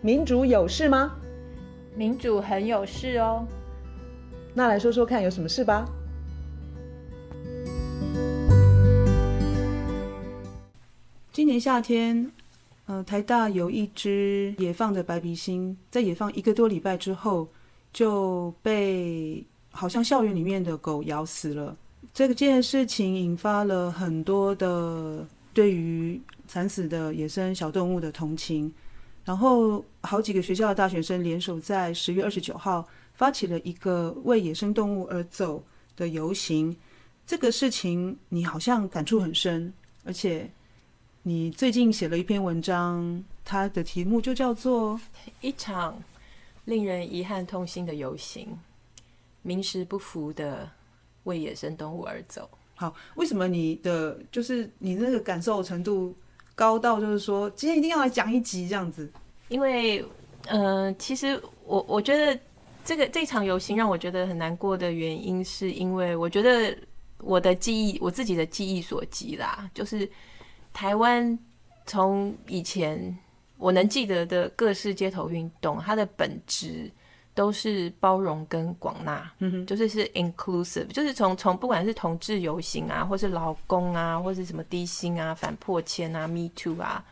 民主有事吗？民主很有事哦。那来说说看，有什么事吧？今年夏天，呃，台大有一只野放的白鼻心，在野放一个多礼拜之后，就被好像校园里面的狗咬死了。这个件事情引发了很多的对于惨死的野生小动物的同情，然后好几个学校的大学生联手在十月二十九号发起了一个为野生动物而走的游行。这个事情你好像感触很深，而且你最近写了一篇文章，它的题目就叫做《一场令人遗憾痛心的游行》，名实不符的。为野生动物而走。好，为什么你的就是你那个感受程度高到就是说今天一定要来讲一集这样子？因为，嗯、呃，其实我我觉得这个这场游行让我觉得很难过的原因，是因为我觉得我的记忆，我自己的记忆所及啦，就是台湾从以前我能记得的各式街头运动，它的本质。都是包容跟广纳，嗯哼，就是是 inclusive，就是从从不管是同志游行啊，或是劳工啊，或是什么低薪啊、反破千啊、Me Too 啊，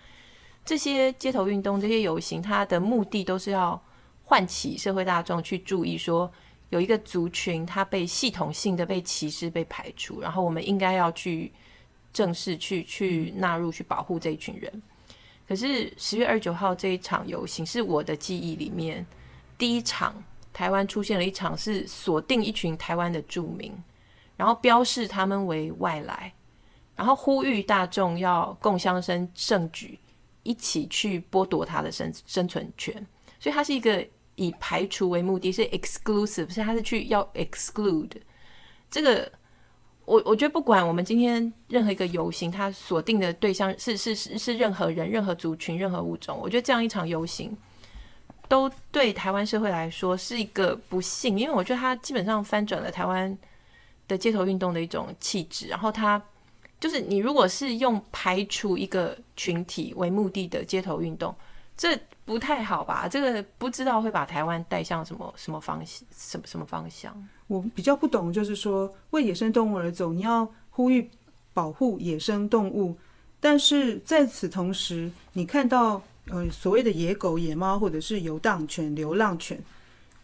这些街头运动、这些游行，它的目的都是要唤起社会大众去注意，说有一个族群它被系统性的被歧视、被排除，然后我们应该要去正式、去去纳入、去保护这一群人。可是十月二十九号这一场游行，是我的记忆里面。第一场，台湾出现了一场是锁定一群台湾的住民，然后标示他们为外来，然后呼吁大众要共襄生盛举，一起去剥夺他的生生存权。所以它是一个以排除为目的，是 exclusive，是它是去要 exclude 这个。我我觉得不管我们今天任何一个游行，它锁定的对象是是是是任何人、任何族群、任何物种。我觉得这样一场游行。都对台湾社会来说是一个不幸，因为我觉得它基本上翻转了台湾的街头运动的一种气质。然后它就是你如果是用排除一个群体为目的的街头运动，这不太好吧？这个不知道会把台湾带向什么什么方向，什么什么方向？我比较不懂，就是说为野生动物而走，你要呼吁保护野生动物，但是在此同时，你看到。呃，所谓的野狗、野猫，或者是游荡犬、流浪犬，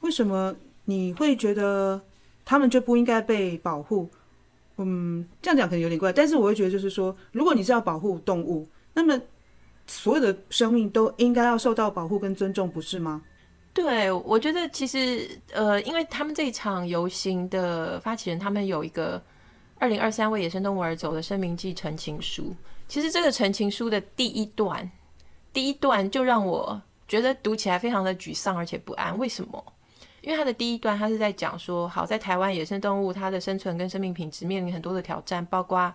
为什么你会觉得他们就不应该被保护？嗯，这样讲可能有点怪，但是我会觉得，就是说，如果你是要保护动物，那么所有的生命都应该要受到保护跟尊重，不是吗？对，我觉得其实，呃，因为他们这一场游行的发起人，他们有一个二零二三为野生动物而走的声明暨陈情书。其实这个陈情书的第一段。第一段就让我觉得读起来非常的沮丧而且不安。为什么？因为它的第一段，它是在讲说，好，在台湾野生动物它的生存跟生命品质面临很多的挑战，包括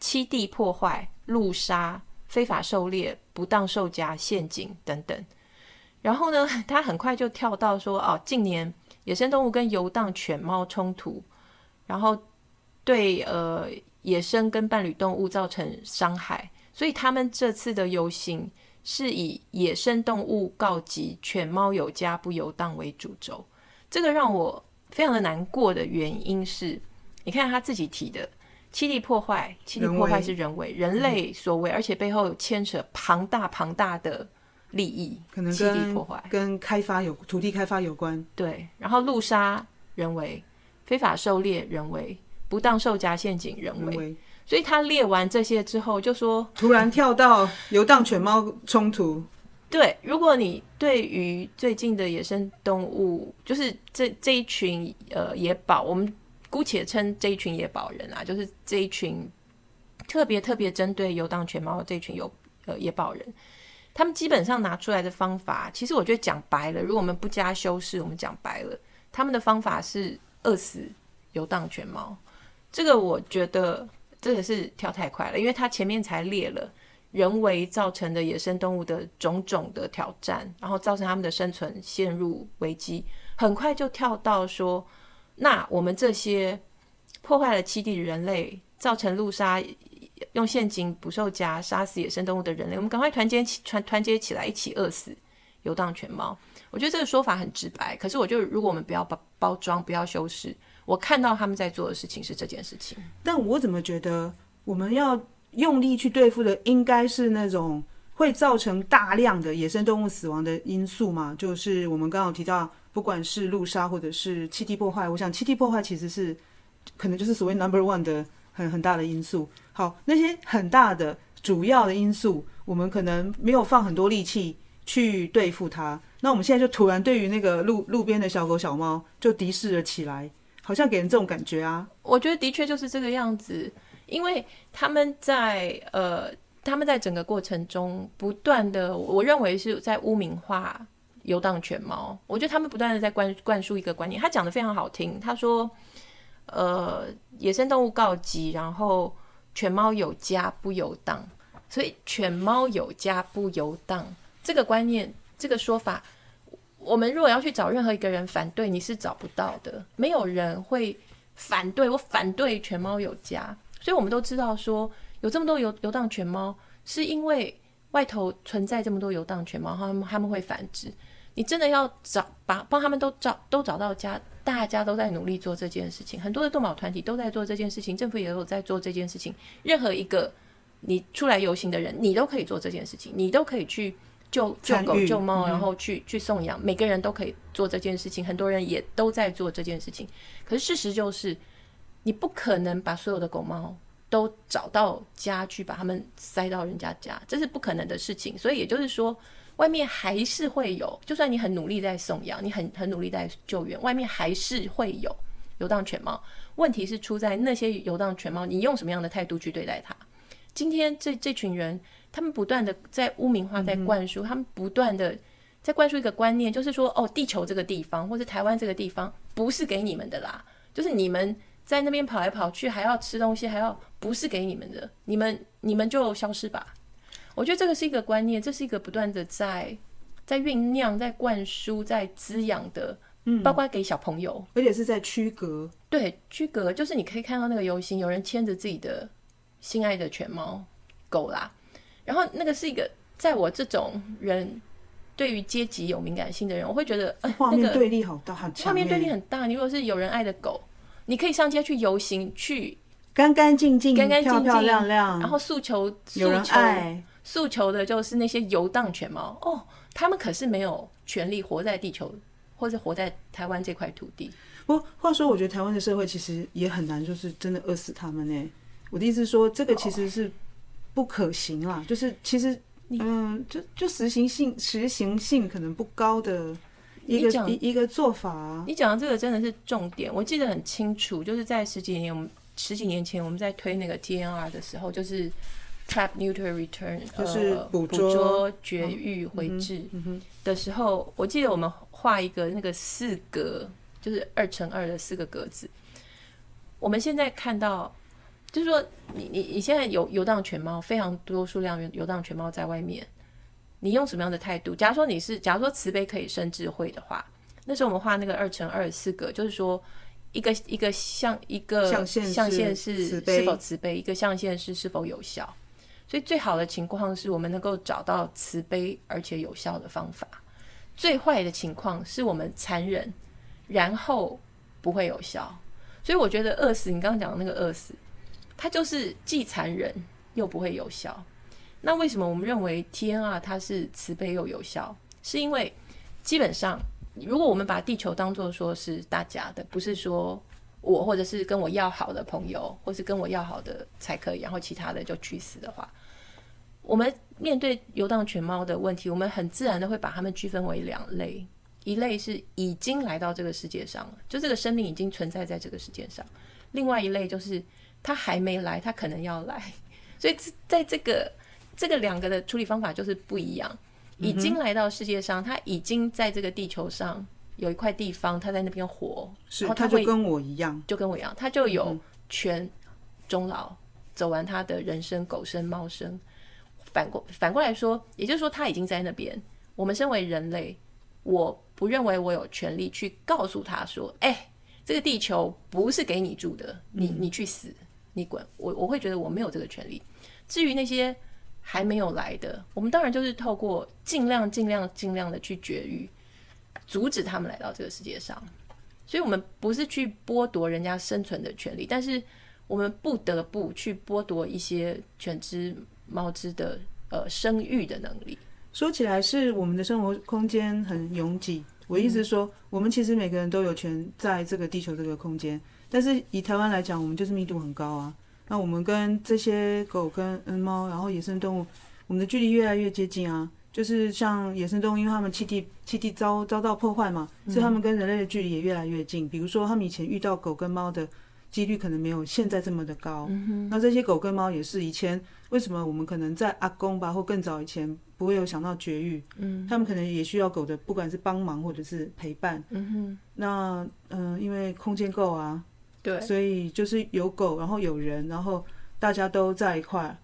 栖地破坏、路杀、非法狩猎、不当受夹、陷阱等等。然后呢，他很快就跳到说，哦，近年野生动物跟游荡犬猫冲突，然后对呃野生跟伴侣动物造成伤害，所以他们这次的游行。是以野生动物告急，犬猫有家不游荡为主轴。这个让我非常的难过的原因是，你看他自己提的栖地破坏，栖地破坏是人为，人类所为，而且背后牵扯庞大庞大的利益，可能跟栖地破坏跟开发有土地开发有关。对，然后路杀人为，非法狩猎人为，不当受夹陷阱人为。人为所以他列完这些之后，就说突然跳到游荡犬猫冲突。对，如果你对于最近的野生动物，就是这这一群呃野保，我们姑且称这一群野保人啊，就是这一群特别特别针对游荡犬猫的这一群有呃野保人，他们基本上拿出来的方法，其实我觉得讲白了，如果我们不加修饰，我们讲白了，他们的方法是饿死游荡犬猫。这个我觉得。这个是跳太快了，因为他前面才列了人为造成的野生动物的种种的挑战，然后造成他们的生存陷入危机，很快就跳到说，那我们这些破坏了栖地的人类，造成路杀、用陷阱捕兽夹杀死野生动物的人类，我们赶快团结起团团结起来，一起饿死游荡犬猫。我觉得这个说法很直白，可是我就如果我们不要包包装，不要修饰，我看到他们在做的事情是这件事情。但我怎么觉得我们要用力去对付的，应该是那种会造成大量的野生动物死亡的因素嘛？就是我们刚刚提到，不管是路杀或者是栖地破坏，我想栖地破坏其实是可能就是所谓 number one 的很很大的因素。好，那些很大的主要的因素，我们可能没有放很多力气去对付它。那我们现在就突然对于那个路路边的小狗小猫就敌视了起来，好像给人这种感觉啊。我觉得的确就是这个样子，因为他们在呃他们在整个过程中不断的，我认为是在污名化游荡犬猫。我觉得他们不断的在灌灌输一个观念，他讲的非常好听，他说呃野生动物告急，然后犬猫有家不游荡，所以犬猫有家不游荡这个观念这个说法。我们如果要去找任何一个人反对，你是找不到的。没有人会反对，我反对犬猫有家。所以我们都知道说，有这么多游游荡犬猫，是因为外头存在这么多游荡犬猫，他们他们会繁殖。你真的要找把帮他们都找都找到家，大家都在努力做这件事情，很多的动保团体都在做这件事情，政府也有在做这件事情。任何一个你出来游行的人，你都可以做这件事情，你都可以去。救救狗救猫，然后去去送养，每个人都可以做这件事情，很多人也都在做这件事情。可是事实就是，你不可能把所有的狗猫都找到家去，把它们塞到人家家，这是不可能的事情。所以也就是说，外面还是会有，就算你很努力在送养，你很很努力在救援，外面还是会有游荡犬猫。问题是出在那些游荡犬猫，你用什么样的态度去对待它？今天这这群人。他们不断的在污名化，在灌输，他们不断的在灌输一个观念，就是说，哦，地球这个地方或者台湾这个地方不是给你们的啦，就是你们在那边跑来跑去，还要吃东西，还要不是给你们的，你们你们就消失吧。我觉得这个是一个观念，这是一个不断的在在酝酿、在灌输、在滋养的，嗯，包括给小朋友，而且是在区隔，对，区隔，就是你可以看到那个游行，有人牵着自己的心爱的犬猫狗啦。然后那个是一个，在我这种人对于阶级有敏感性的人，我会觉得，呃，画面对立好大。画面对立很大。你如果是有人爱的狗，你可以上街去游行，去干干净净、干干净净、漂漂亮亮，然后诉求有人爱，诉求的就是那些游荡犬猫。哦，他们可是没有权利活在地球，或者活在台湾这块土地。不过话说，我觉得台湾的社会其实也很难，就是真的饿死他们呢。我的意思是说，这个其实是。不可行啦，就是其实，嗯，就就实行性实行性可能不高的一个一一个做法啊。你讲的这个真的是重点，我记得很清楚，就是在十几年我们十几年前我们在推那个 TNR 的时候，就是 Trap Neuter Return，就是捕捉、捕捉绝育、回治的时候，我记得我们画一个那个四格，就是二乘二的四个格子。我们现在看到。就是说你，你你你现在有游荡犬猫，非常多数量游荡犬猫在外面，你用什么样的态度？假如说你是，假如说慈悲可以生智慧的话，那时候我们画那个二乘二四个，就是说一个一个象一个象限是是否慈悲，一个象限是是否有效。所以最好的情况是我们能够找到慈悲而且有效的方法，最坏的情况是我们残忍，然后不会有效。所以我觉得饿死，你刚刚讲的那个饿死。它就是既残忍又不会有效。那为什么我们认为 TNR 它是慈悲又有效？是因为基本上，如果我们把地球当做说是大家的，不是说我或者是跟我要好的朋友，或是跟我要好的才可以，然后其他的就去死的话，我们面对游荡犬猫的问题，我们很自然的会把它们区分为两类：一类是已经来到这个世界上了，就这个生命已经存在在这个世界上；另外一类就是。他还没来，他可能要来，所以在这个这个两个的处理方法就是不一样。已经来到世界上，他已经在这个地球上有一块地方，他在那边活，是，他就跟我一样，就跟我一样，他就有权终老，走完他的人生，狗生猫生。反过反过来说，也就是说他已经在那边。我们身为人类，我不认为我有权利去告诉他说：“哎，这个地球不是给你住的，你你去死。”你滚！我我会觉得我没有这个权利。至于那些还没有来的，我们当然就是透过尽量、尽量、尽量的去绝育，阻止他们来到这个世界上。所以，我们不是去剥夺人家生存的权利，但是我们不得不去剥夺一些犬只、猫只的呃生育的能力。说起来，是我们的生活空间很拥挤。我意思是说，我们其实每个人都有权在这个地球这个空间，但是以台湾来讲，我们就是密度很高啊。那我们跟这些狗跟嗯猫，然后野生动物，我们的距离越来越接近啊。就是像野生动物，因为它们栖地栖地遭遭到破坏嘛，所以他们跟人类的距离也越来越近。比如说，他们以前遇到狗跟猫的几率可能没有现在这么的高。那这些狗跟猫也是以前为什么我们可能在阿公吧或更早以前不会有想到绝育？嗯，他们可能也需要狗的，不管是帮忙或者是陪伴。嗯哼，那嗯、呃，因为空间够啊，对，所以就是有狗，然后有人，然后大家都在一块。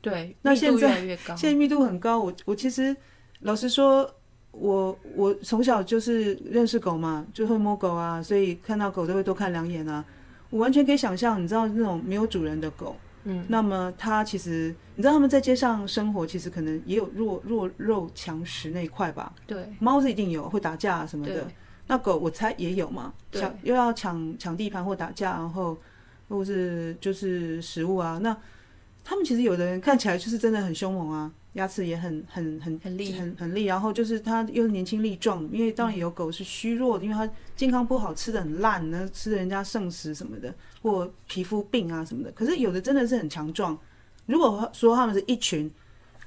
对，那现在 现在密度很高。我我其实老实说，我我从小就是认识狗嘛，就会摸狗啊，所以看到狗都会多看两眼啊。我完全可以想象，你知道那种没有主人的狗，嗯，那么它其实你知道他们在街上生活，其实可能也有弱弱肉强食那一块吧。对，猫是一定有会打架什么的，那狗我猜也有嘛，抢又要抢抢地盘或打架，然后或是就是食物啊那。他们其实有的人看起来就是真的很凶猛啊，牙齿也很很很很利很很利，然后就是他又是年轻力壮，因为当然有狗是虚弱的，因为它健康不好，吃的很烂，呢吃的人家剩食什么的，或皮肤病啊什么的。可是有的真的是很强壮。如果说他们是一群，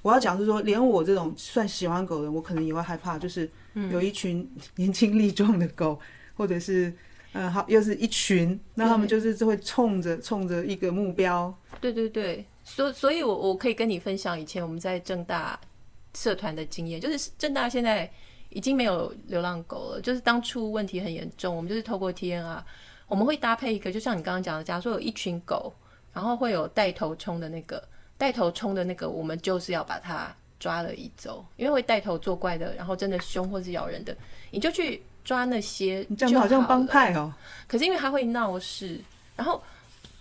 我要讲是说，连我这种算喜欢狗的，我可能也会害怕，就是有一群 年轻力壮的狗，或者是嗯好又是一群，那他们就是就会冲着冲着一个目标。对对对。所所以，我我可以跟你分享以前我们在正大社团的经验，就是正大现在已经没有流浪狗了。就是当初问题很严重，我们就是透过 TNR，我们会搭配一个，就像你刚刚讲的，假如说有一群狗，然后会有带头冲的那个，带头冲的那个，我们就是要把它抓了移走，因为会带头作怪的，然后真的凶或是咬人的，你就去抓那些。你讲的好像帮派哦。可是因为它会闹事，然后。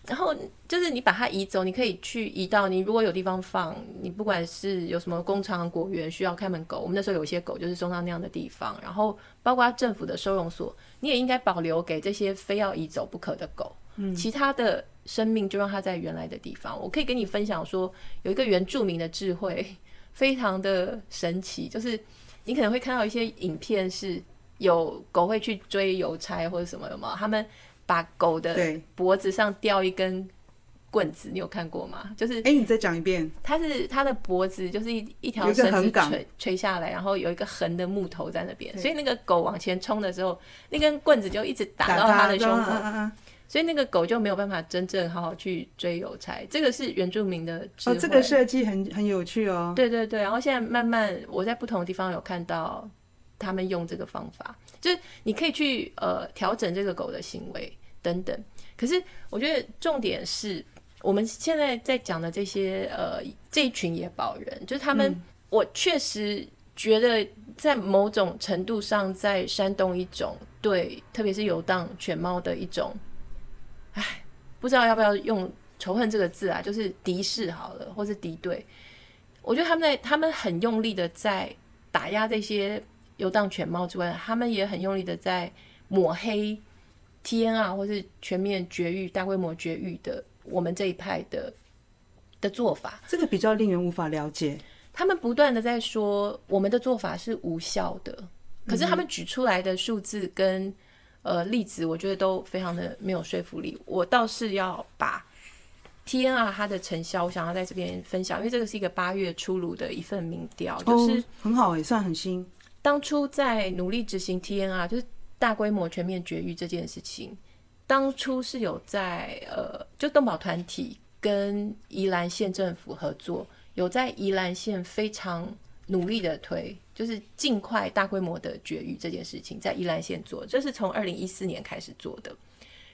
然后就是你把它移走，你可以去移到你如果有地方放，你不管是有什么工厂、果园需要看门狗，我们那时候有一些狗就是送到那样的地方。然后包括政府的收容所，你也应该保留给这些非要移走不可的狗。嗯，其他的生命就让它在原来的地方。我可以跟你分享说，有一个原住民的智慧，非常的神奇，就是你可能会看到一些影片，是有狗会去追邮差或者什么的吗？他们。把狗的脖子上吊一根棍子，你有看过吗？就是，哎、欸，你再讲一遍。它是它的脖子，就是一一条绳子垂垂下来，然后有一个横的木头在那边，所以那个狗往前冲的时候，那根棍子就一直打到它的胸口，所以那个狗就没有办法真正好好去追邮差。这个是原住民的智慧。哦，这个设计很很有趣哦。对对对，然后现在慢慢我在不同的地方有看到他们用这个方法，就是你可以去呃调整这个狗的行为。等等，可是我觉得重点是我们现在在讲的这些呃这一群野保人，就是他们，嗯、我确实觉得在某种程度上在煽动一种对，特别是游荡犬猫的一种，哎，不知道要不要用仇恨这个字啊，就是敌视好了，或是敌对。我觉得他们在他们很用力的在打压这些游荡犬猫之外，他们也很用力的在抹黑。TNR 或是全面绝育、大规模绝育的我们这一派的的做法，这个比较令人无法了解。他们不断的在说我们的做法是无效的，可是他们举出来的数字跟呃例子，我觉得都非常的没有说服力。我倒是要把 TNR 它的成效，我想要在这边分享，因为这个是一个八月出炉的一份民调，就是很好，也算很新。当初在努力执行 TNR，就是。大规模全面绝育这件事情，当初是有在呃，就动保团体跟宜兰县政府合作，有在宜兰县非常努力的推，就是尽快大规模的绝育这件事情，在宜兰县做，这是从二零一四年开始做的，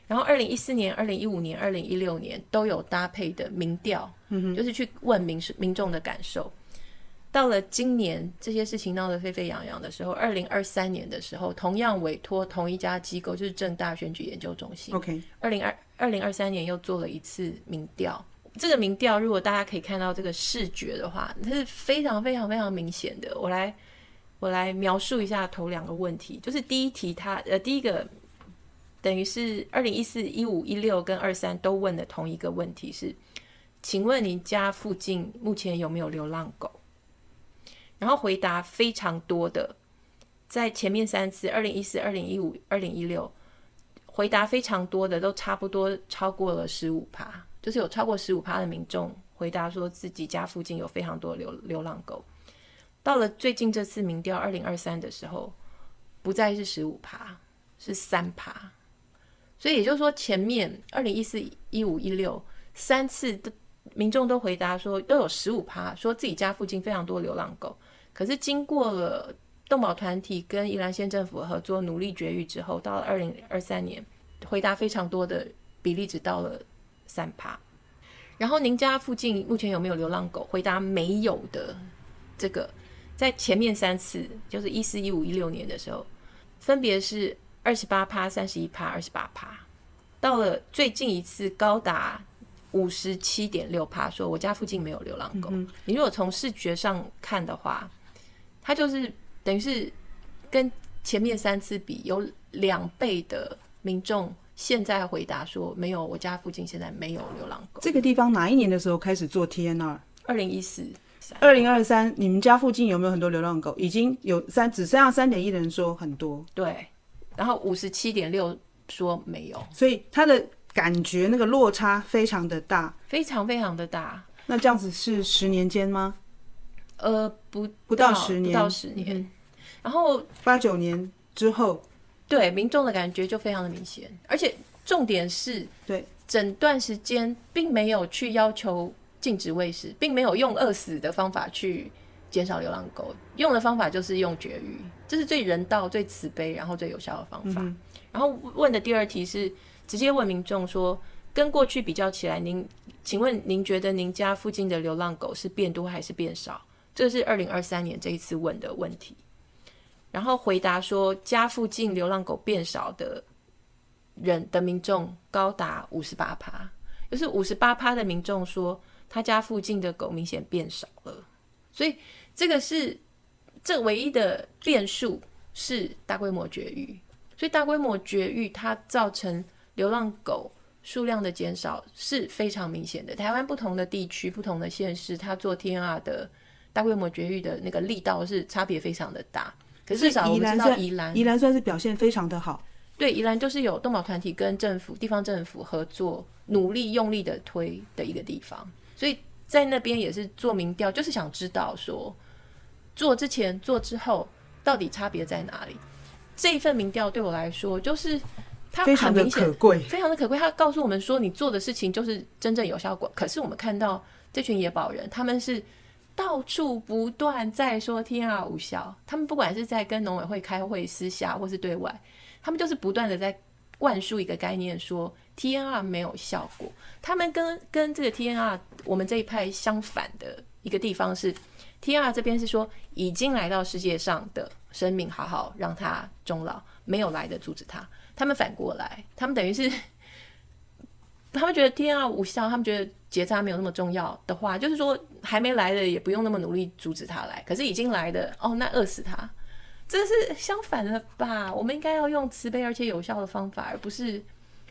然后二零一四年、二零一五年、二零一六年都有搭配的民调，嗯，就是去问民民众的感受。到了今年，这些事情闹得沸沸扬扬的时候，二零二三年的时候，同样委托同一家机构，就是正大选举研究中心。OK，二零二二零二三年又做了一次民调，这个民调，如果大家可以看到这个视觉的话，它是非常非常非常明显的。我来我来描述一下头两个问题，就是第一题它，呃第一个等于是二零一四、一五、一六跟二三都问的同一个问题是，请问你家附近目前有没有流浪狗？然后回答非常多的，在前面三次，二零一四、二零一五、二零一六，回答非常多的都差不多超过了十五趴。就是有超过十五趴的民众回答说自己家附近有非常多流流浪狗。到了最近这次民调二零二三的时候，不再是十五趴，是三趴。所以也就是说，前面二零一四、一五、一六三次的民众都回答说都有十五趴，说自己家附近非常多流浪狗。可是经过了动保团体跟宜兰县政府合作努力绝育之后，到了二零二三年，回答非常多的比例只到了。三趴，然后您家附近目前有没有流浪狗？回答没有的，这个在前面三次，就是一四、一五、一六年的时候，分别是二十八趴、三十一趴、二十八趴。到了最近一次，高达五十七点六趴，说我家附近没有流浪狗。嗯、你如果从视觉上看的话，它就是等于是跟前面三次比，有两倍的民众。现在回答说没有，我家附近现在没有流浪狗。这个地方哪一年的时候开始做 TNR？二零一四、二零二三，你们家附近有没有很多流浪狗？已经有三，只剩下三点一的人说很多。对，然后五十七点六说没有，所以他的感觉那个落差非常的大，非常非常的大。那这样子是十年间吗？呃，不，不到十年，不到十年。嗯、然后八九年之后。对民众的感觉就非常的明显，而且重点是，对整段时间并没有去要求禁止喂食，并没有用饿死的方法去减少流浪狗，用的方法就是用绝育，这是最人道、最慈悲，然后最有效的方法。嗯、然后问的第二题是直接问民众说，跟过去比较起来，您请问您觉得您家附近的流浪狗是变多还是变少？这是二零二三年这一次问的问题。然后回答说，家附近流浪狗变少的人的民众高达五十八趴，就是五十八趴的民众说他家附近的狗明显变少了，所以这个是这唯一的变数是大规模绝育，所以大规模绝育它造成流浪狗数量的减少是非常明显的。台湾不同的地区、不同的县市，它做 TNR 的大规模绝育的那个力道是差别非常的大。可是至少我们知道宜兰，宜兰算是表现非常的好。对，宜兰就是有动保团体跟政府、地方政府合作，努力用力的推的一个地方。所以在那边也是做民调，就是想知道说，做之前、做之后到底差别在哪里。这一份民调对我来说，就是它非常的可贵，非常的可贵。它告诉我们说，你做的事情就是真正有效果。可是我们看到这群野保人，他们是。到处不断在说天啊无效，他们不管是在跟农委会开会、私下或是对外，他们就是不断的在灌输一个概念，说 TNR 没有效果。他们跟跟这个 TNR 我们这一派相反的一个地方是，TNR 这边是说已经来到世界上的生命，好好让它终老，没有来的阻止他。他们反过来，他们等于是。他们觉得 TNR 无效，他们觉得结扎没有那么重要的话，就是说还没来的也不用那么努力阻止他来，可是已经来的哦，那饿死他，这是相反的吧？我们应该要用慈悲而且有效的方法，而不是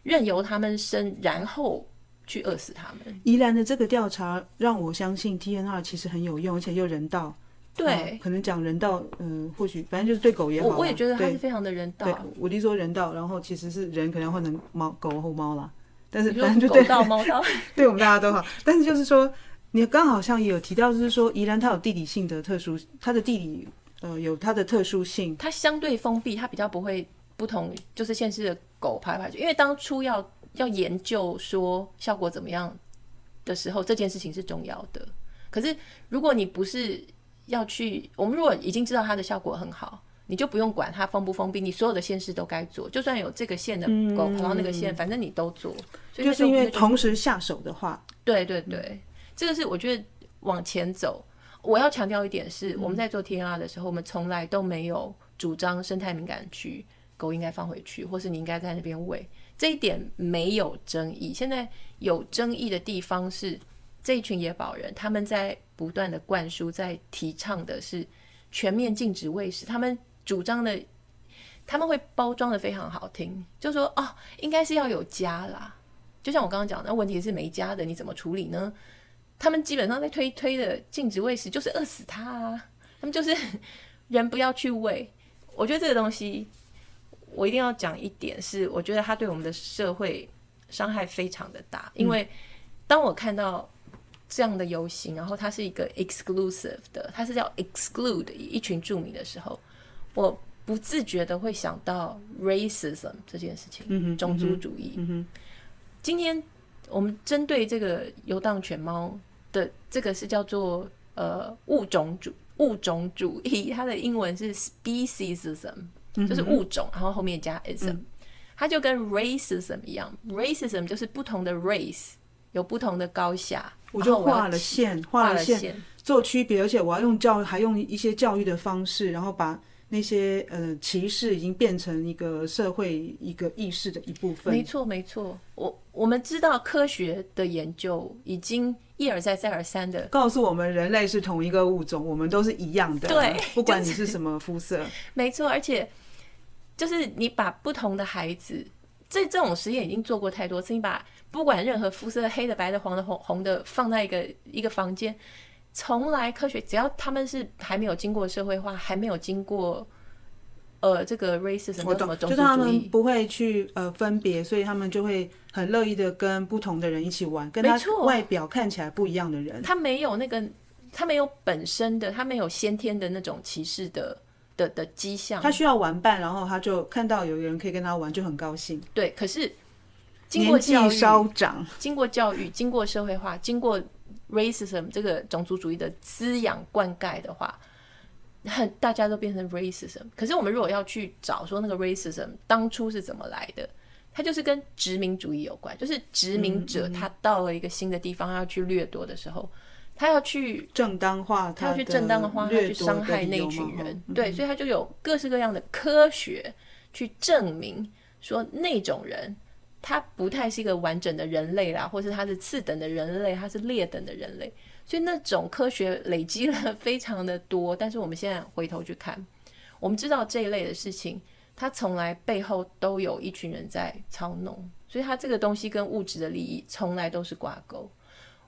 任由他们生，然后去饿死他们。宜兰的这个调查让我相信 TNR 其实很有用，而且又人道。对，呃、可能讲人道，嗯、呃，或许反正就是对狗也好。我，我也觉得它是非常的人道。对，我弟说人道，然后其实是人可能要换成猫狗或猫啦。但是反正就对，猫道，对我们大家都好。但是就是说，你刚好像也有提到，就是说宜兰它有地理性的特殊，它的地理呃有它的特殊性，它相对封闭，它比较不会不同，就是现世的狗排排去。因为当初要要研究说效果怎么样的时候，这件事情是重要的。可是如果你不是要去，我们如果已经知道它的效果很好。你就不用管它封不封闭，你所有的县市都该做，就算有这个线的狗跑到那个线，嗯、反正你都做。所以就是因为同时下手的话，对对对，嗯、这个是我觉得往前走。我要强调一点是，我们在做 TNR 的时候，我们从来都没有主张生态敏感区狗应该放回去，或是你应该在那边喂，这一点没有争议。现在有争议的地方是这一群野保人，他们在不断的灌输，在提倡的是全面禁止喂食。他们主张的，他们会包装的非常好听，就说哦，应该是要有家啦。就像我刚刚讲的，那问题是没家的，你怎么处理呢？他们基本上在推推的禁止喂食，就是饿死他啊。他们就是 人不要去喂。我觉得这个东西，我一定要讲一点是，我觉得它对我们的社会伤害非常的大。因为当我看到这样的游行，然后它是一个 exclusive 的，它是叫 exclude 一群著名的时候，我不自觉的会想到 racism 这件事情，嗯、种族主义。嗯、今天我们针对这个游荡犬猫的这个是叫做呃物种主物种主义，它的英文是 speciesism，就是物种，然后后面加 ism，嗯、它就跟 racism 一样，racism 就是不同的 race 有不同的高下。我就画了线，画了线做区别，而且我要用教育，还用一些教育的方式，然后把那些呃歧视已经变成一个社会一个意识的一部分。没错，没错。我我们知道科学的研究已经一而再再而三的告诉我们，人类是同一个物种，我们都是一样的。对，不管你是什么肤色。就是、没错，而且就是你把不同的孩子，这这种实验已经做过太多次，你把。不管任何肤色，黑的、白的、黄的、红红的，放在一个一个房间，从来科学只要他们是还没有经过社会化，还没有经过呃这个 racism 就是他们不会去呃分别，所以他们就会很乐意的跟不同的人一起玩，跟他外表看起来不一样的人，他没有那个，他没有本身的，他没有先天的那种歧视的的的迹象，他需要玩伴，然后他就看到有个人可以跟他玩，就很高兴。对，可是。经过教育，稍长经过教育，经过社会化，经过 racism 这个种族主义的滋养灌溉的话，很大家都变成 racism。可是我们如果要去找说那个 racism 当初是怎么来的，它就是跟殖民主义有关。就是殖民者他到了一个新的地方要去掠夺的时候，他要去正当化，他要去正当化，他要去伤害那群人。对，所以他就有各式各样的科学去证明说那种人。他不太是一个完整的人类啦，或是他是次等的人类，他是劣等的人类，所以那种科学累积了非常的多。但是我们现在回头去看，我们知道这一类的事情，它从来背后都有一群人在操弄，所以它这个东西跟物质的利益从来都是挂钩。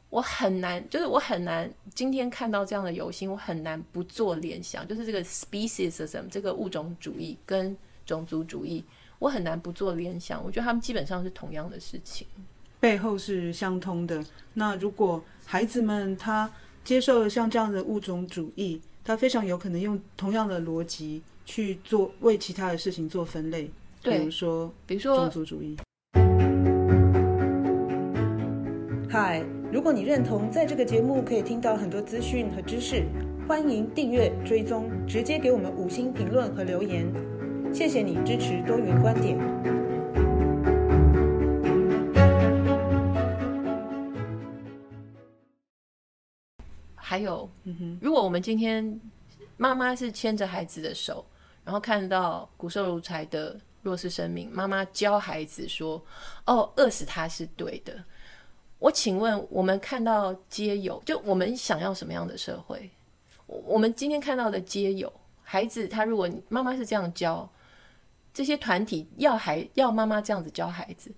我很难，就是我很难今天看到这样的游行，我很难不做联想，就是这个 speciesism 这个物种主义跟种族主义。我很难不做联想，我觉得他们基本上是同样的事情，背后是相通的。那如果孩子们他接受了像这样的物种主义，他非常有可能用同样的逻辑去做为其他的事情做分类，对，比如说，比如说种族主义。嗨，如果你认同在这个节目可以听到很多资讯和知识，欢迎订阅追踪，直接给我们五星评论和留言。谢谢你支持多元观点。还有，如果我们今天妈妈是牵着孩子的手，然后看到骨瘦如柴的弱势生命，妈妈教孩子说：“哦，饿死他是对的。”我请问，我们看到街友，就我们想要什么样的社会？我们今天看到的街友，孩子他如果妈妈是这样教。这些团体要孩要妈妈这样子教孩子，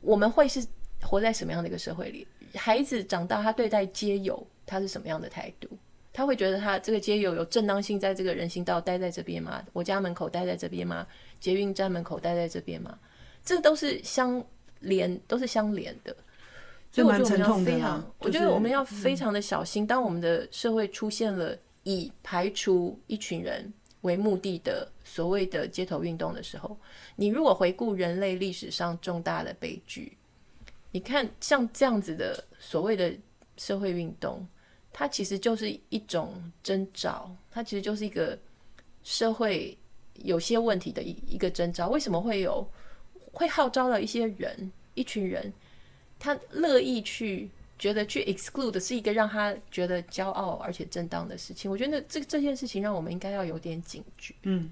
我们会是活在什么样的一个社会里？孩子长大，他对待街友，他是什么样的态度？他会觉得他这个街友有正当性，在这个人行道待在这边吗？我家门口待在这边吗？捷运站门口待在这边吗？这都是相连，都是相连的。所以我觉得我们要非常，我觉得我们要非常的小心。当我们的社会出现了以排除一群人为目的的所谓的街头运动的时候，你如果回顾人类历史上重大的悲剧，你看像这样子的所谓的社会运动，它其实就是一种征兆，它其实就是一个社会有些问题的一一个征兆。为什么会有会号召了一些人，一群人，他乐意去？觉得去 exclude 是一个让他觉得骄傲而且正当的事情，我觉得这这件事情让我们应该要有点警觉。嗯，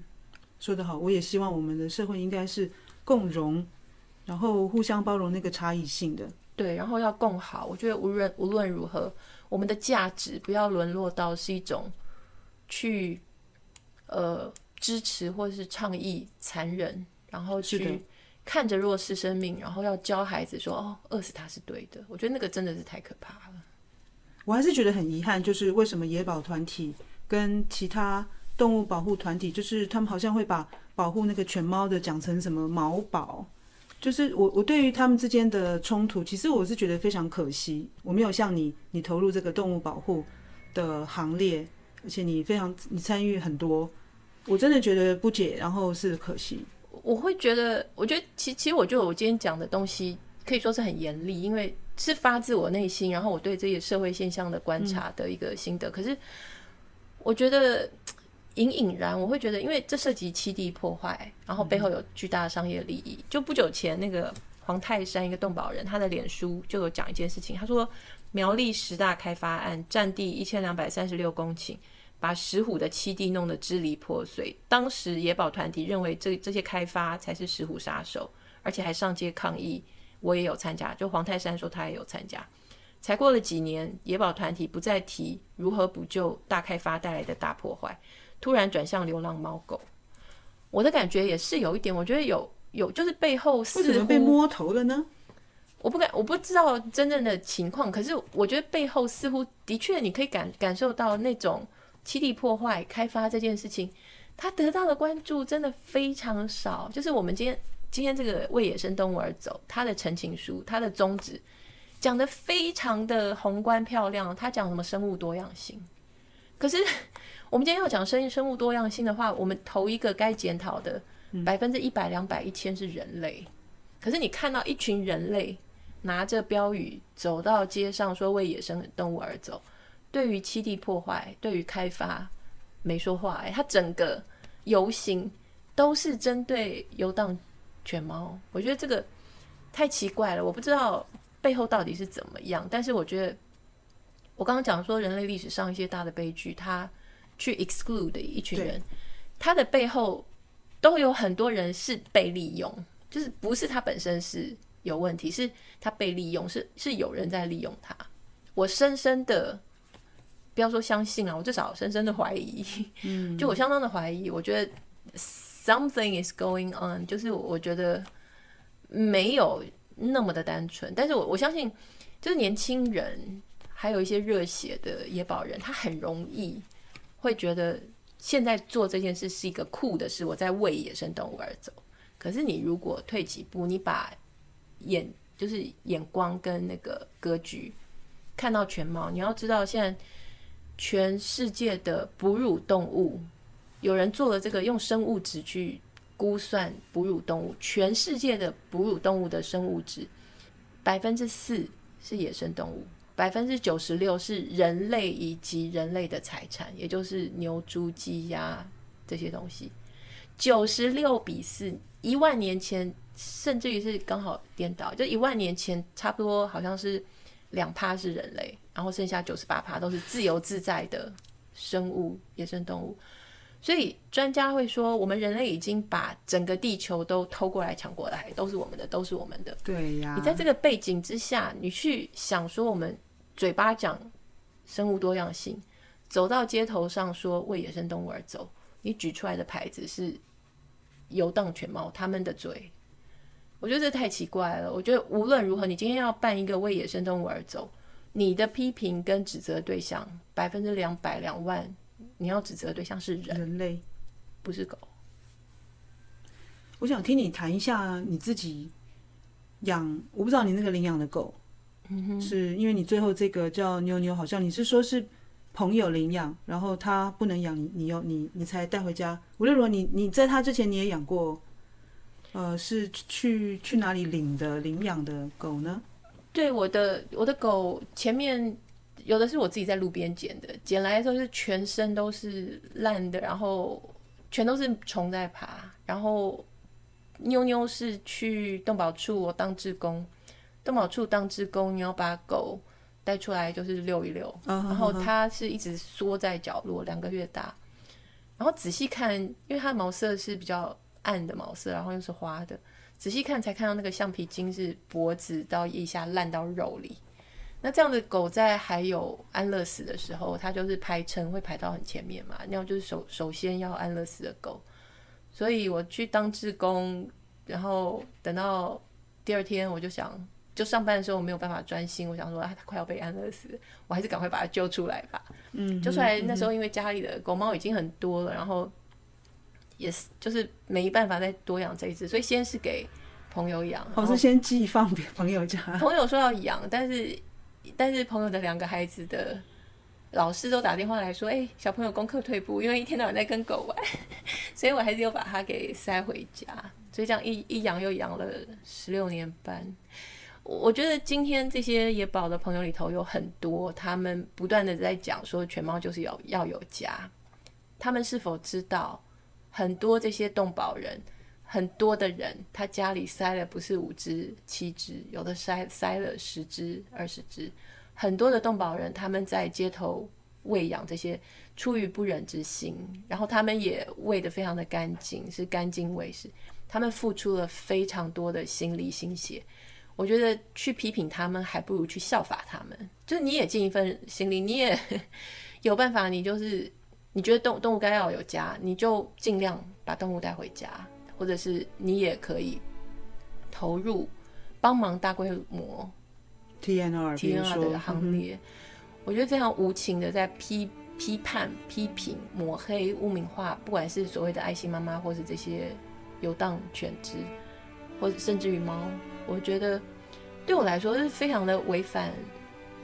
说得好，我也希望我们的社会应该是共融，然后互相包容那个差异性的。对，然后要共好。我觉得无论无论如何，我们的价值不要沦落到是一种去呃支持或者是倡议残忍，然后去看着弱势生命，然后要教孩子说哦，饿死他是对的。我觉得那个真的是太可怕了。我还是觉得很遗憾，就是为什么野保团体跟其他动物保护团体，就是他们好像会把保护那个犬猫的讲成什么毛保。就是我，我对于他们之间的冲突，其实我是觉得非常可惜。我没有像你，你投入这个动物保护的行列，而且你非常，你参与很多，我真的觉得不解，然后是可惜。我会觉得，我觉得其其实，我觉得我今天讲的东西可以说是很严厉，因为是发自我内心，然后我对这些社会现象的观察的一个心得。可是，我觉得。隐隐然，我会觉得，因为这涉及七地破坏，然后背后有巨大的商业利益。就不久前，那个黄泰山一个动保人，他的脸书就有讲一件事情，他说苗栗十大开发案，占地一千两百三十六公顷，把石虎的栖地弄得支离破碎。当时野保团体认为这这些开发才是石虎杀手，而且还上街抗议。我也有参加，就黄泰山说他也有参加。才过了几年，野保团体不再提如何补救大开发带来的大破坏。突然转向流浪猫狗，我的感觉也是有一点，我觉得有有就是背后似乎为什么被摸头了呢？我不敢，我不知道真正的情况，可是我觉得背后似乎的确，你可以感感受到那种栖地破坏、开发这件事情，它得到的关注真的非常少。就是我们今天今天这个为野生动物而走，它的陈情书、它的宗旨讲的非常的宏观漂亮，它讲什么生物多样性，可是。我们今天要讲生生物多样性的话，我们头一个该检讨的百分之一百、两百、一千是人类。可是你看到一群人类拿着标语走到街上说为野生动物而走，对于栖地破坏、对于开发没说话。哎，他整个游行都是针对游荡犬猫，我觉得这个太奇怪了。我不知道背后到底是怎么样，但是我觉得我刚刚讲说人类历史上一些大的悲剧，它。去 exclude 的一群人，他的背后都有很多人是被利用，就是不是他本身是有问题，是他被利用，是是有人在利用他。我深深的不要说相信啊，我至少深深的怀疑，嗯，就我相当的怀疑，我觉得 something is going on，就是我觉得没有那么的单纯，但是我我相信，就是年轻人还有一些热血的野保人，他很容易。会觉得现在做这件事是一个酷的事，我在为野生动物而走。可是你如果退几步，你把眼就是眼光跟那个格局看到全貌，你要知道现在全世界的哺乳动物，有人做了这个用生物质去估算哺乳动物，全世界的哺乳动物的生物质百分之四是野生动物。百分之九十六是人类以及人类的财产，也就是牛、猪、鸡、鸭这些东西，九十六比四，一万年前甚至于是刚好颠倒，就一万年前差不多好像是两趴是人类，然后剩下九十八趴都是自由自在的生物、野生动物。所以专家会说，我们人类已经把整个地球都偷过来、抢过来，都是我们的，都是我们的。对呀，你在这个背景之下，你去想说我们。嘴巴讲生物多样性，走到街头上说为野生动物而走，你举出来的牌子是游荡犬猫，他们的嘴，我觉得这太奇怪了。我觉得无论如何，你今天要办一个为野生动物而走，你的批评跟指责对象百分之两百两万，你要指责对象是人，人类，不是狗。我想听你谈一下你自己养，我不知道你那个领养的狗。是因为你最后这个叫妞妞，好像你是说是朋友领养，然后他不能养你，你要你你才带回家。无论如何，你你在他之前你也养过，呃，是去去哪里领的领养的狗呢？对，我的我的狗前面有的是我自己在路边捡的，捡来的时候是全身都是烂的，然后全都是虫在爬。然后妞妞是去动保处我当志工。动保处当志工，你要把狗带出来，就是遛一遛。Uh. 然后它是一直缩在角落，两个月大。然后仔细看，因为它的毛色是比较暗的毛色，然后又是花的，仔细看才看到那个橡皮筋是脖子到腋下烂到肉里。那这样的狗在还有安乐死的时候，它就是排程会排到很前面嘛，那样就是首首先要安乐死的狗。所以我去当志工，然后等到第二天，我就想，就上班的时候我没有办法专心，我想说啊，它快要被安乐死，我还是赶快把它救出来吧。嗯，救出来那时候因为家里的狗猫已经很多了，然后也是就是没办法再多养这一只，所以先是给朋友养，我是先寄放给朋友家。朋友说要养，但是。但是朋友的两个孩子的老师都打电话来说：“哎、欸，小朋友功课退步，因为一天到晚在跟狗玩，所以我还是又把它给塞回家。所以这样一一养又养了十六年半。我觉得今天这些野保的朋友里头有很多，他们不断的在讲说，犬猫就是要要有家。他们是否知道，很多这些动保人，很多的人，他家里塞了不是五只、七只，有的塞塞了十只、二十只。很多的动保人，他们在街头喂养这些，出于不忍之心，然后他们也喂得非常的干净，是干净喂食。他们付出了非常多的心力心血。我觉得去批评他们，还不如去效法他们。就是你也尽一份心力，你也 有办法，你就是你觉得动动物该要有家，你就尽量把动物带回家，或者是你也可以投入帮忙大规模。TNR TNR 的行列，嗯、我觉得非常无情的在批批判、批评、抹黑、污名化，不管是所谓的爱心妈妈，或是这些游荡犬只，或者甚至于猫，我觉得对我来说是非常的违反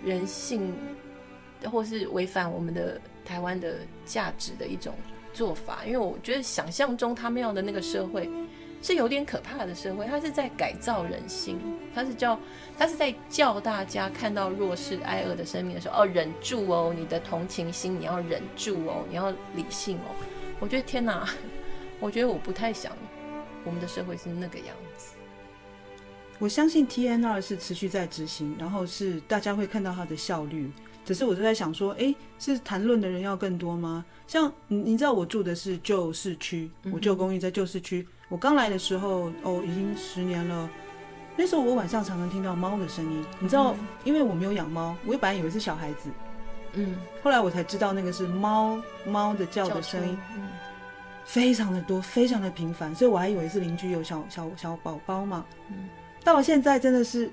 人性，或是违反我们的台湾的价值的一种做法。因为我觉得想象中他们要的那个社会。是有点可怕的社会，他是在改造人心，他是叫，他是在叫大家看到弱势挨饿的生命的时候，哦，忍住哦，你的同情心你要忍住哦，你要理性哦。我觉得天哪，我觉得我不太想我们的社会是那个样子。我相信 TNR 是持续在执行，然后是大家会看到它的效率。只是我就在想说，哎，是谈论的人要更多吗？像你，你知道我住的是旧市区，我旧公寓在旧市区。我刚来的时候，哦，已经十年了。那时候我晚上常常听到猫的声音，你知道，因为我没有养猫，我本来以为是小孩子，嗯，后来我才知道那个是猫猫的叫的声音，嗯，非常的多，非常的频繁，所以我还以为是邻居有小小小宝宝嘛，嗯，到了现在真的是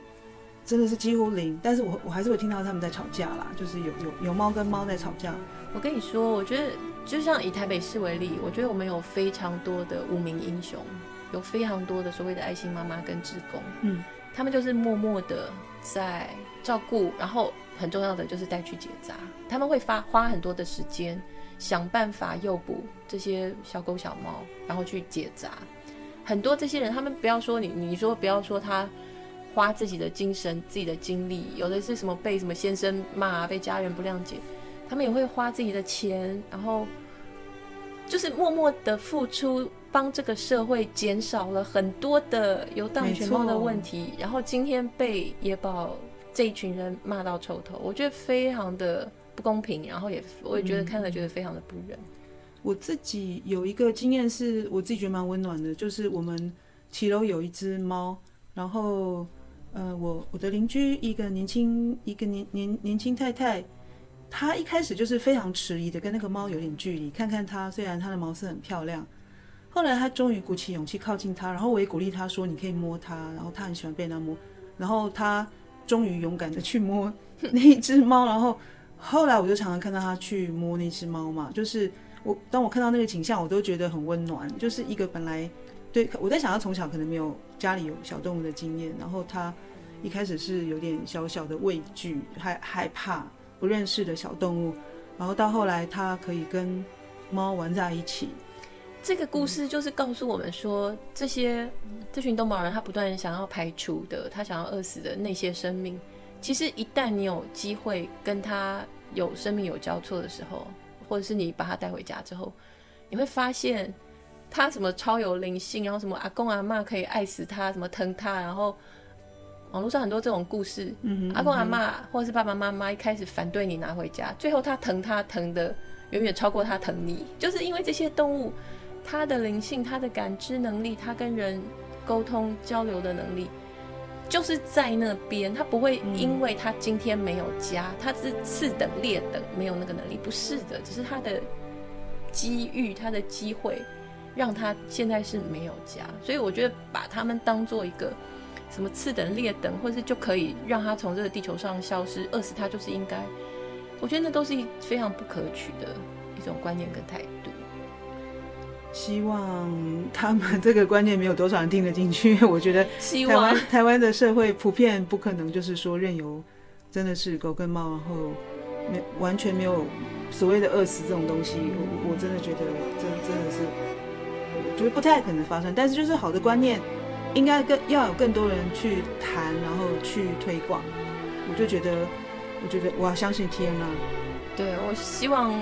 真的是几乎零，但是我我还是会听到他们在吵架啦，就是有有有猫跟猫在吵架。我跟你说，我觉得。就像以台北市为例，我觉得我们有非常多的无名英雄，有非常多的所谓的爱心妈妈跟志工，嗯，他们就是默默的在照顾，然后很重要的就是带去结扎，他们会发花很多的时间想办法诱捕这些小狗小猫，然后去结扎。很多这些人，他们不要说你，你说不要说他花自己的精神、自己的精力，有的是什么被什么先生骂，被家人不谅解。他们也会花自己的钱，然后就是默默的付出，帮这个社会减少了很多的游荡犬猫的问题。然后今天被野保这一群人骂到臭头，我觉得非常的不公平。然后也我也觉得看了觉得非常的不忍。嗯，我自己有一个经验是我自己觉得蛮温暖的，就是我们骑楼有一只猫，然后呃，我我的邻居一个年轻一个年年年轻太太。他一开始就是非常迟疑的跟那个猫有点距离，看看它，虽然它的毛色很漂亮。后来他终于鼓起勇气靠近它，然后我也鼓励他说：“你可以摸它。”然后他很喜欢被它摸。然后他终于勇敢的去摸那一只猫。然后后来我就常常看到他去摸那只猫嘛，就是我当我看到那个景象，我都觉得很温暖。就是一个本来对我在想，他从小可能没有家里有小动物的经验，然后他一开始是有点小小的畏惧，害害怕。不认识的小动物，然后到后来，他可以跟猫玩在一起。这个故事就是告诉我们说，这些这群动保人他不断想要排除的，他想要饿死的那些生命，其实一旦你有机会跟他有生命有交错的时候，或者是你把它带回家之后，你会发现它什么超有灵性，然后什么阿公阿妈可以爱死它，什么疼它，然后。网络上很多这种故事，嗯，阿公阿妈或者是爸爸妈妈一开始反对你拿回家，最后他疼他疼的远远超过他疼你，就是因为这些动物，它的灵性、它的感知能力、它跟人沟通交流的能力，就是在那边，他不会因为他今天没有家，嗯、他是次等劣等，没有那个能力，不是的，只是他的机遇，他的机会，让他现在是没有家。所以我觉得把他们当做一个什么次等劣等，或是就可以让他从这个地球上消失，饿死他就是应该。我觉得那都是非常不可取的一种观念跟态度。希望他们这个观念没有多少人听得进去。我觉得台湾台湾的社会普遍不可能就是说任由真的是狗跟猫，然后没完全没有所谓的饿死这种东西。我我真的觉得真真的是，我觉得不太可能发生。但是就是好的观念，应该更要有更多人去谈，然后去推广。我就觉得，我觉得我要相信天啊。对，我希望。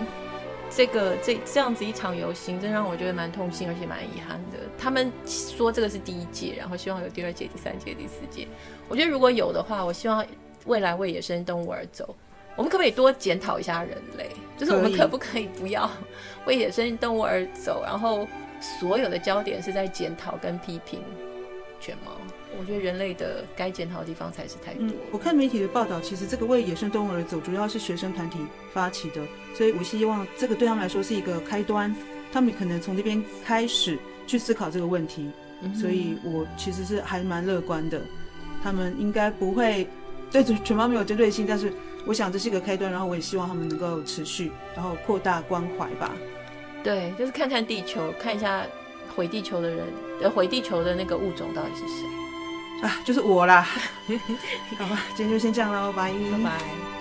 这个这这样子一场游行，真让我觉得蛮痛心，而且蛮遗憾的。他们说这个是第一届，然后希望有第二届、第三届、第四届。我觉得如果有的话，我希望未来为野生动物而走。我们可不可以多检讨一下人类？就是我们可不可以不要为野生动物而走？然后所有的焦点是在检讨跟批评犬猫。我觉得人类的该检讨的地方才是太多。嗯，我看媒体的报道，其实这个为野生动物而走，主要是学生团体发起的，所以我希望这个对他们来说是一个开端，他们可能从这边开始去思考这个问题。所以我其实是还蛮乐观的，他们应该不会对全方面有针对性，但是我想这是一个开端，然后我也希望他们能够持续，然后扩大关怀吧。对，就是看看地球，看一下毁地球的人，呃，毁地球的那个物种到底是谁。啊，就是我啦。好吧，今天就先这样喽，拜拜。